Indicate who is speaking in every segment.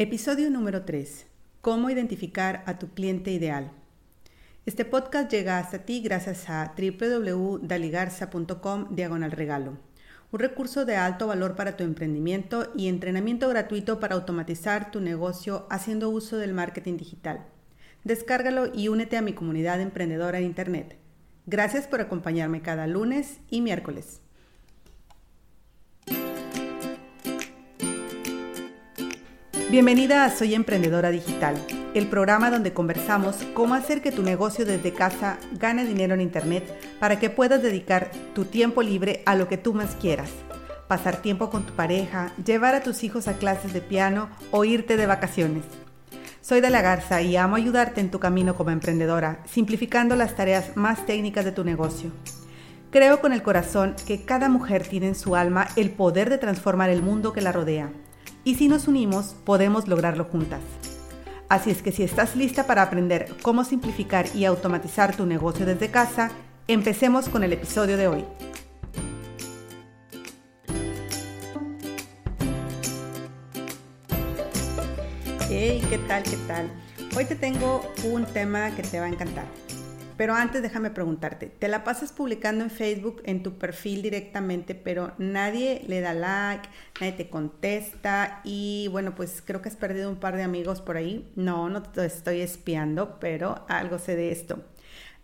Speaker 1: Episodio número 3. Cómo identificar a tu cliente ideal. Este podcast llega hasta ti gracias a www.daligarza.com diagonal regalo. Un recurso de alto valor para tu emprendimiento y entrenamiento gratuito para automatizar tu negocio haciendo uso del marketing digital. Descárgalo y únete a mi comunidad emprendedora en Internet. Gracias por acompañarme cada lunes y miércoles. Bienvenida a Soy Emprendedora Digital, el programa donde conversamos cómo hacer que tu negocio desde casa gane dinero en Internet para que puedas dedicar tu tiempo libre a lo que tú más quieras. Pasar tiempo con tu pareja, llevar a tus hijos a clases de piano o irte de vacaciones. Soy de la Garza y amo ayudarte en tu camino como emprendedora, simplificando las tareas más técnicas de tu negocio. Creo con el corazón que cada mujer tiene en su alma el poder de transformar el mundo que la rodea y si nos unimos podemos lograrlo juntas. Así es que si estás lista para aprender cómo simplificar y automatizar tu negocio desde casa, empecemos con el episodio de hoy. Hey, ¿qué tal? ¿Qué tal? Hoy te tengo un tema que te va a encantar. Pero antes déjame preguntarte, ¿te la pasas publicando en Facebook en tu perfil directamente, pero nadie le da like, nadie te contesta y bueno, pues creo que has perdido un par de amigos por ahí? No, no te estoy espiando, pero algo sé de esto.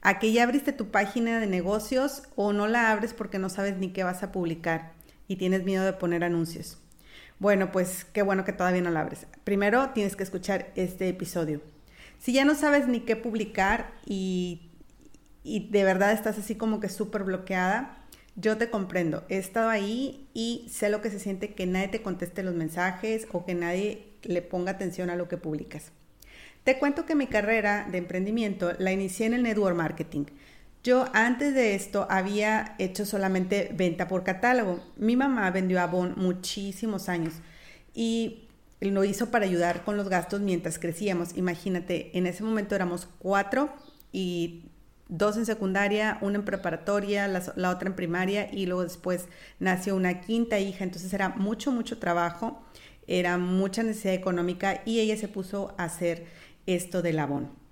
Speaker 1: ¿A que ya abriste tu página de negocios o no la abres porque no sabes ni qué vas a publicar y tienes miedo de poner anuncios? Bueno, pues qué bueno que todavía no la abres. Primero tienes que escuchar este episodio. Si ya no sabes ni qué publicar y y de verdad estás así como que súper bloqueada, yo te comprendo. He estado ahí y sé lo que se siente que nadie te conteste los mensajes o que nadie le ponga atención a lo que publicas. Te cuento que mi carrera de emprendimiento la inicié en el network marketing. Yo antes de esto había hecho solamente venta por catálogo. Mi mamá vendió Avon muchísimos años y lo hizo para ayudar con los gastos mientras crecíamos. Imagínate, en ese momento éramos cuatro y dos en secundaria, una en preparatoria, la, otra en primaria y luego después nació una quinta hija, entonces era mucho, mucho trabajo, era mucha necesidad económica y ella se puso a hacer esto del labón.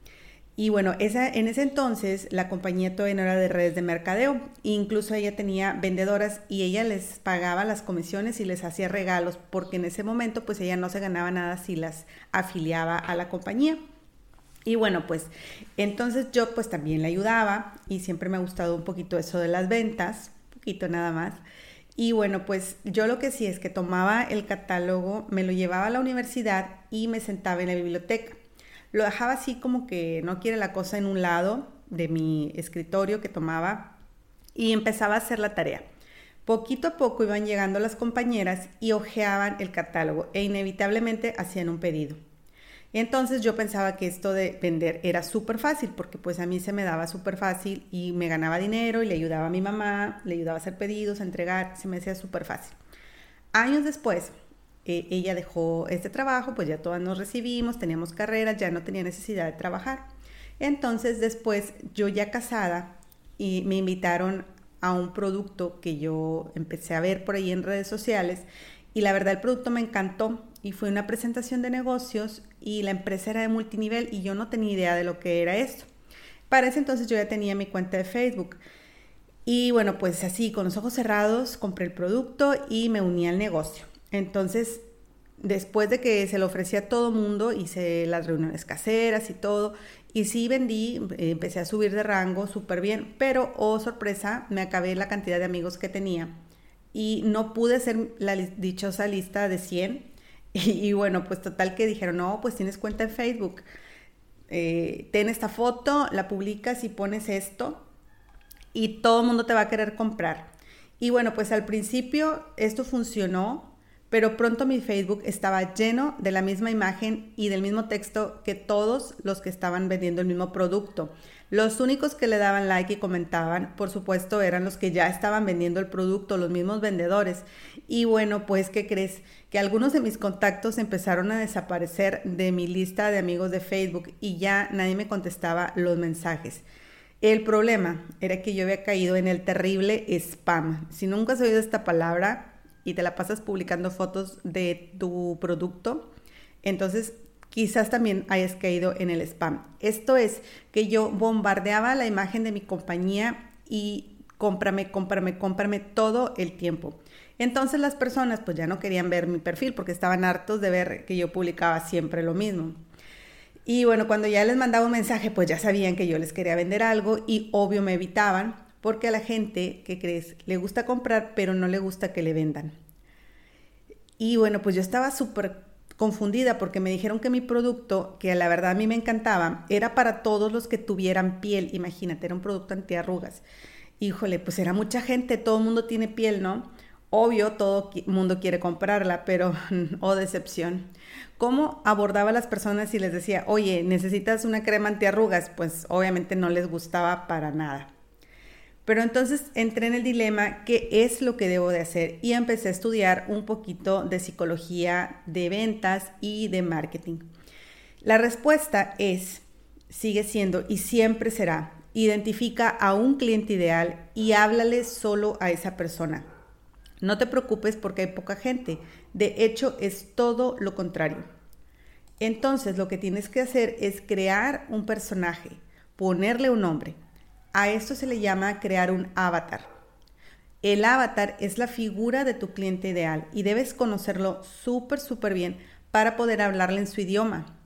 Speaker 1: Y bueno, en ese entonces la compañía todavía no era de redes de mercadeo, incluso ella tenía vendedoras y ella les pagaba las comisiones y les hacía regalos porque en ese momento pues ella no se ganaba nada si las afiliaba a la compañía. Y bueno, pues entonces yo pues también le ayudaba y siempre me ha gustado un poquito eso de las ventas, un poquito nada más. Y bueno, pues yo lo que sí es que tomaba el catálogo, me lo llevaba a la universidad y me sentaba en la biblioteca. Lo dejaba así como que no quiere la cosa en un lado de mi escritorio que tomaba y empezaba a hacer la tarea. Poquito a poco iban llegando las compañeras y hojeaban el catálogo e inevitablemente hacían un pedido. Entonces yo pensaba que esto de vender era súper fácil, porque pues a mí se me daba súper fácil y me ganaba dinero y le ayudaba a mi mamá, le ayudaba a hacer pedidos, a entregar, se me hacía súper fácil. Años después, eh, ella dejó este trabajo, pues ya todas nos recibimos, teníamos carreras, ya no tenía necesidad de trabajar. Entonces después yo ya casada y me invitaron a un producto que yo empecé a ver por ahí en redes sociales y la verdad el producto me encantó y fue una presentación de negocios y la empresa era de multinivel y yo no tenía idea de lo que era esto. Para ese entonces yo ya tenía mi cuenta de Facebook. Y bueno, pues así, con los ojos cerrados, compré el producto y me uní al negocio. Entonces, después de que se lo ofrecía a todo mundo, hice las reuniones caseras y todo. Y sí vendí, empecé a subir de rango súper bien, pero, oh sorpresa, me acabé la cantidad de amigos que tenía y no pude ser la dichosa lista de 100. Y, bueno, pues total que dijeron, no, pues tienes cuenta en Facebook, eh, ten esta foto, la publicas y pones esto y todo el mundo te va a querer comprar. Y bueno, pues al principio esto funcionó, pero pronto mi Facebook estaba lleno de la misma imagen y del mismo texto que todos los que estaban vendiendo el mismo producto. Los únicos que le daban like y comentaban, por supuesto, eran los que ya estaban vendiendo el producto, los mismos vendedores. Y bueno, pues, ¿qué crees? Que algunos de mis contactos empezaron a desaparecer de mi lista de amigos de Facebook y ya nadie me contestaba los mensajes. El problema era que yo había caído en el terrible spam. Si nunca has oído esta palabra, y te la pasas publicando fotos de tu producto, Entonces, quizás también hayas caído en el spam. Esto es que yo bombardeaba la imagen de mi compañía y cómprame, cómprame, cómprame todo el tiempo. Entonces las personas pues ya no querían ver mi perfil porque estaban hartos de ver que yo publicaba siempre lo mismo. Y bueno, cuando ya les mandaba un mensaje, pues ya sabían que yo les quería vender algo y obvio me evitaban porque a la gente, ¿qué crees? Le gusta comprar, pero no le gusta que le vendan. Y bueno, pues yo estaba súper confundida porque me dijeron que mi producto, que la verdad a mí me encantaba, era para todos los que tuvieran piel. Imagínate, era un producto antiarrugas. Híjole, pues era mucha gente, todo el mundo tiene piel, ¿no? Obvio, todo el mundo quiere comprarla, pero oh decepción. ¿Cómo abordaba a las personas y les decía, oye, necesitas una crema antiarrugas? Pues obviamente no les gustaba para nada. Pero entonces entré en el dilema, ¿qué es lo que debo de hacer? Y empecé a estudiar un poquito de psicología de ventas y de marketing. La respuesta es, sigue siendo y siempre será, identifica a un cliente ideal y háblale solo a esa persona. No te preocupes porque hay poca gente. De hecho, es todo lo contrario. Entonces, lo que tienes que hacer es crear un personaje, ponerle un nombre. A esto se le llama crear un avatar. El avatar es la figura de tu cliente ideal y debes conocerlo súper, súper bien para poder hablarle en su idioma.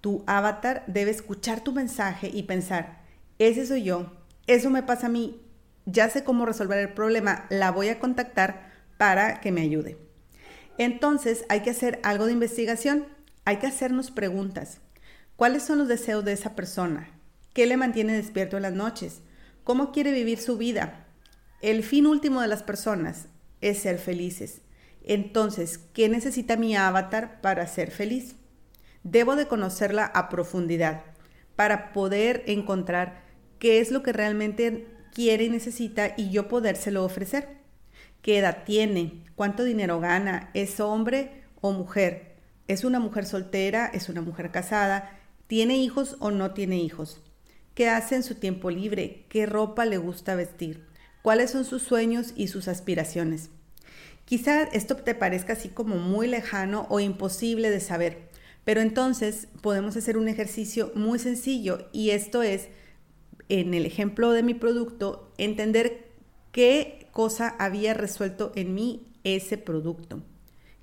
Speaker 1: Tu avatar debe escuchar tu mensaje y pensar, ese soy yo, eso me pasa a mí, ya sé cómo resolver el problema, la voy a contactar para que me ayude. Entonces hay que hacer algo de investigación, hay que hacernos preguntas. ¿Cuáles son los deseos de esa persona? ¿Qué le mantiene despierto en las noches? ¿Cómo quiere vivir su vida? El fin último de las personas es ser felices. Entonces, ¿qué necesita mi avatar para ser feliz? Debo de conocerla a profundidad para poder encontrar qué es lo que realmente quiere y necesita y yo podérselo ofrecer. Qué edad tiene, cuánto dinero gana, es hombre o mujer, es una mujer soltera, es una mujer casada, tiene hijos o no tiene hijos, qué hace en su tiempo libre, qué ropa le gusta vestir, cuáles son sus sueños y sus aspiraciones. Quizá esto te parezca así como muy lejano o imposible de saber, pero entonces podemos hacer un ejercicio muy sencillo y esto es, en el ejemplo de mi producto, entender qué cosa había resuelto en mí ese producto.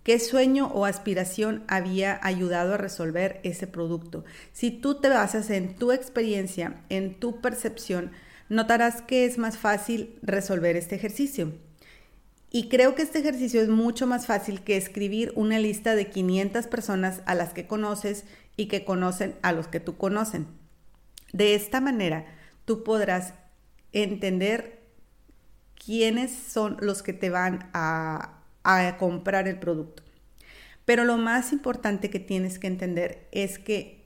Speaker 1: ¿Qué sueño o aspiración había ayudado a resolver ese producto? Si tú te basas en tu experiencia, en tu percepción, notarás que es más fácil resolver este ejercicio. Y creo que este ejercicio es mucho más fácil que escribir una lista de 500 personas a las que conoces y que conocen a los que tú conocen. De esta manera, tú podrás entender quiénes son los que te van a, comprar el producto. Pero lo más importante que tienes que entender es que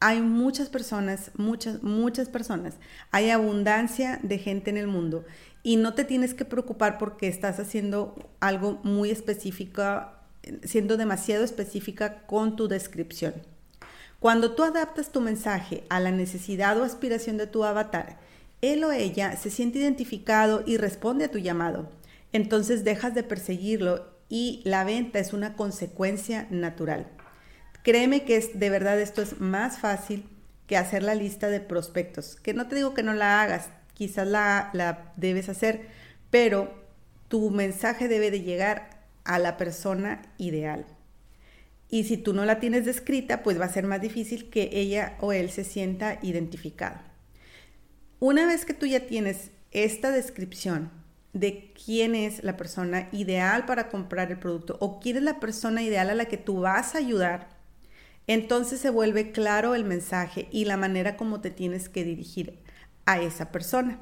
Speaker 1: hay muchas personas, muchas, muchas personas, hay abundancia de gente en el mundo y no te tienes que preocupar porque estás haciendo algo muy específico, siendo demasiado específica con tu descripción. Cuando tú adaptas tu mensaje a la necesidad o aspiración de tu avatar él o ella se siente identificado y responde a tu llamado. Entonces dejas de perseguirlo y la venta es una consecuencia natural. Créeme que es, de verdad esto es más fácil que hacer la lista de prospectos. Que no te digo que no la hagas, quizás la, la debes hacer, pero tu mensaje debe de llegar a la persona ideal. Y si tú no la tienes descrita, pues va a ser más difícil que ella o él se sienta identificado. Una vez que tú ya tienes esta descripción de quién es la persona ideal para comprar el producto o quién es la persona ideal a la que tú vas a ayudar, entonces se vuelve claro el mensaje y la manera como te tienes que dirigir a esa persona.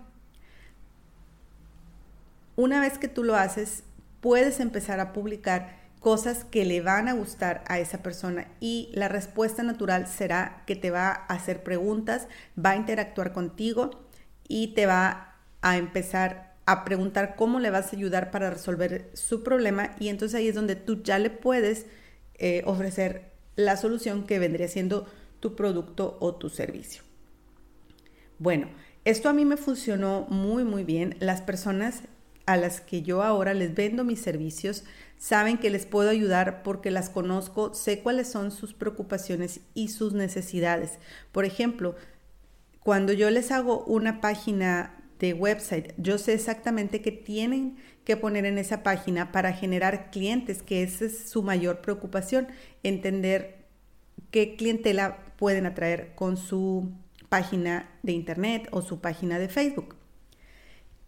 Speaker 1: Una vez que tú lo haces, puedes empezar a publicar cosas que le van a gustar a esa persona y la respuesta natural será que te va a hacer preguntas, va a interactuar contigo y te va a empezar a preguntar cómo le vas a ayudar para resolver su problema y entonces ahí es donde tú ya le puedes eh, ofrecer la solución que vendría siendo tu producto o tu servicio. Bueno, esto a mí me funcionó muy muy bien. Las personas a las que yo ahora les vendo mis servicios saben que les puedo ayudar porque las conozco, sé cuáles son sus preocupaciones y sus necesidades. Por ejemplo, cuando yo les hago una página de website, yo sé exactamente qué tienen que poner en esa página para generar clientes, que esa es su mayor preocupación, entender qué clientela pueden atraer con su página de internet o su página de Facebook.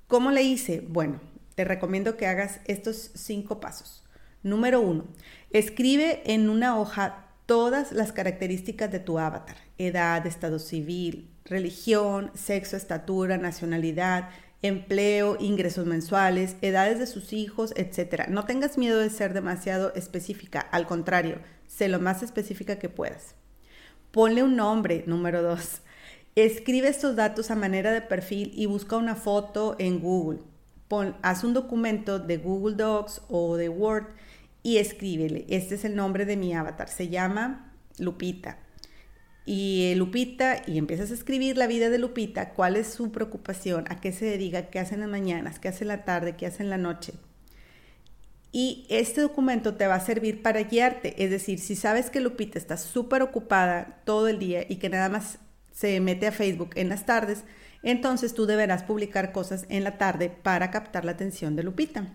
Speaker 1: ¿Cómo le hice? Bueno, te recomiendo que hagas estos cinco pasos. Número uno, escribe en una hoja todas las características de tu avatar, edad, estado civil, religión, sexo, estatura, nacionalidad, empleo, ingresos mensuales, edades de sus hijos, etc. No tengas miedo de ser demasiado específica, al contrario, sé lo más específica que puedas. Ponle un nombre, número dos. Escribe estos datos a manera de perfil y busca una foto en Google. haz un documento de Google Docs o de Word y escríbele. Este es el nombre de mi avatar. Se llama Lupita y Lupita, y empiezas a escribir la vida de Lupita, cuál es su preocupación, a qué se dedica, qué hace en las mañanas, qué hace en la tarde, qué hace en la noche. Y este documento te va a servir para guiarte, es decir, si sabes que Lupita está súper ocupada todo el día y que nada más se mete a Facebook en las tardes, entonces tú deberás publicar cosas en la tarde para captar la atención de Lupita.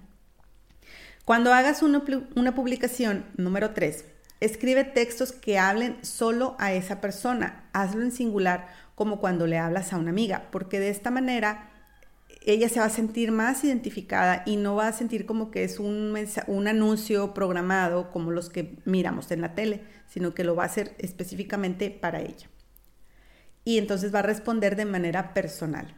Speaker 1: Cuando hagas una, una publicación número 3, Escribe textos que hablen solo a esa persona. Hazlo en singular, como cuando le hablas a una amiga, porque de esta manera ella se va a sentir más identificada y no va a sentir como que es un, un anuncio programado como los que miramos en la tele, sino que lo va a hacer específicamente para ella. Y entonces va a responder de manera personal.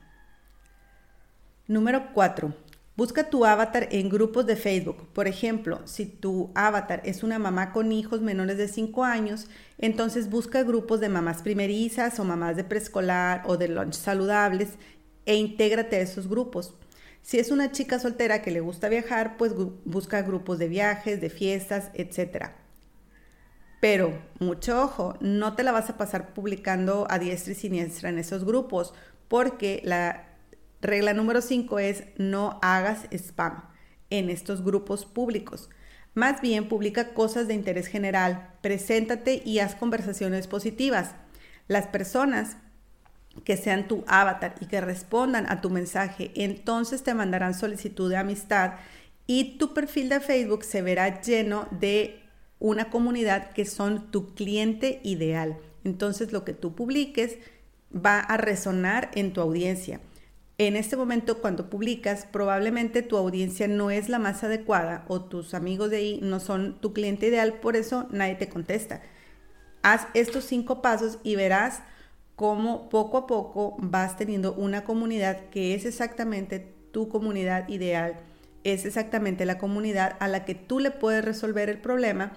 Speaker 1: Número 4. Busca tu avatar en grupos de Facebook. Por ejemplo, si tu avatar es una mamá con hijos menores de 5 años, entonces busca grupos de mamás primerizas o mamás de preescolar o de lunch saludables e intégrate a esos grupos. Si es una chica soltera que le gusta viajar, pues busca grupos de viajes, de fiestas, etc. Pero, mucho ojo, no te la vas a pasar publicando a diestra y siniestra en esos grupos, porque la Regla número 5 es no hagas spam en estos grupos públicos. Más bien publica cosas de interés general, preséntate y haz conversaciones positivas. Las personas que sean tu avatar y que respondan a tu mensaje, entonces te mandarán solicitud de amistad y tu perfil de Facebook se verá lleno de una comunidad que son tu cliente ideal. Entonces lo que tú publiques va a resonar en tu audiencia en este momento cuando publicas, probablemente tu audiencia no es la más adecuada o tus amigos de ahí no son tu cliente ideal, por eso nadie te contesta. Haz estos cinco pasos y verás cómo poco a poco vas teniendo una comunidad que es exactamente tu comunidad ideal, es exactamente la comunidad a la que tú le puedes resolver el problema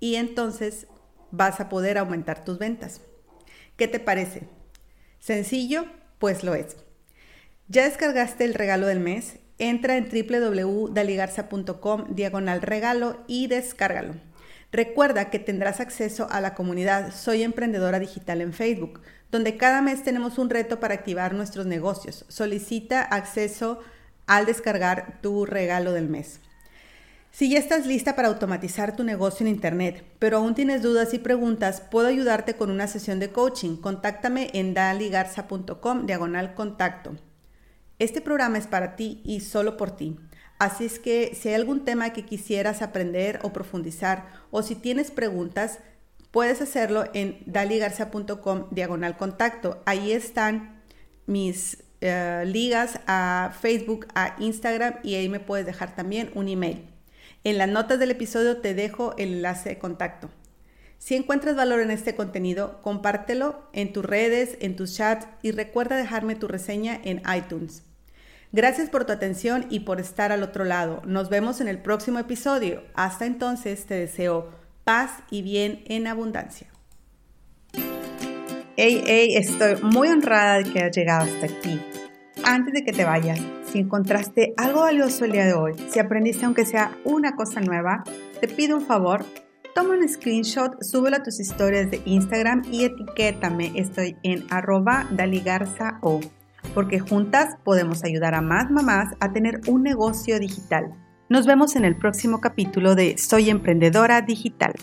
Speaker 1: y entonces vas a poder aumentar tus ventas. ¿Qué te parece? ¿Sencillo? Pues lo es. ¿Ya descargaste el regalo del mes? Entra en www.daligarza.com diagonal regalo y descárgalo. Recuerda que tendrás acceso a la comunidad Soy Emprendedora Digital en Facebook, donde cada mes tenemos un reto para activar nuestros negocios. Solicita acceso al descargar tu regalo del mes. Si ya estás lista para automatizar tu negocio en Internet, pero aún tienes dudas y preguntas, puedo ayudarte con una sesión de coaching. Contáctame en daligarza.com diagonal contacto. Este programa es para ti y solo por ti. Así es que si hay algún tema que quisieras aprender o profundizar o si tienes preguntas, puedes hacerlo en daligarza.com diagonal contacto. Ahí están mis eh, ligas a Facebook, a Instagram y ahí me puedes dejar también un email. En las notas del episodio te dejo el enlace de contacto. Si encuentras valor en este contenido, compártelo en tus redes, en tus chats y recuerda dejarme tu reseña en iTunes. Gracias por tu atención y por estar al otro lado. Nos vemos en el próximo episodio. Hasta entonces te deseo paz y bien en abundancia. Hey, hey, estoy muy honrada de que hayas llegado hasta aquí. Antes de que te vayas, si encontraste algo valioso el día de hoy, si aprendiste aunque sea una cosa nueva, te pido un favor toma un screenshot, súbelo a tus historias de Instagram y etiquétame. Estoy en arroba daligarza o. porque juntas podemos ayudar a más mamás a tener un negocio digital. Nos vemos en el próximo capítulo de Soy Emprendedora Digital.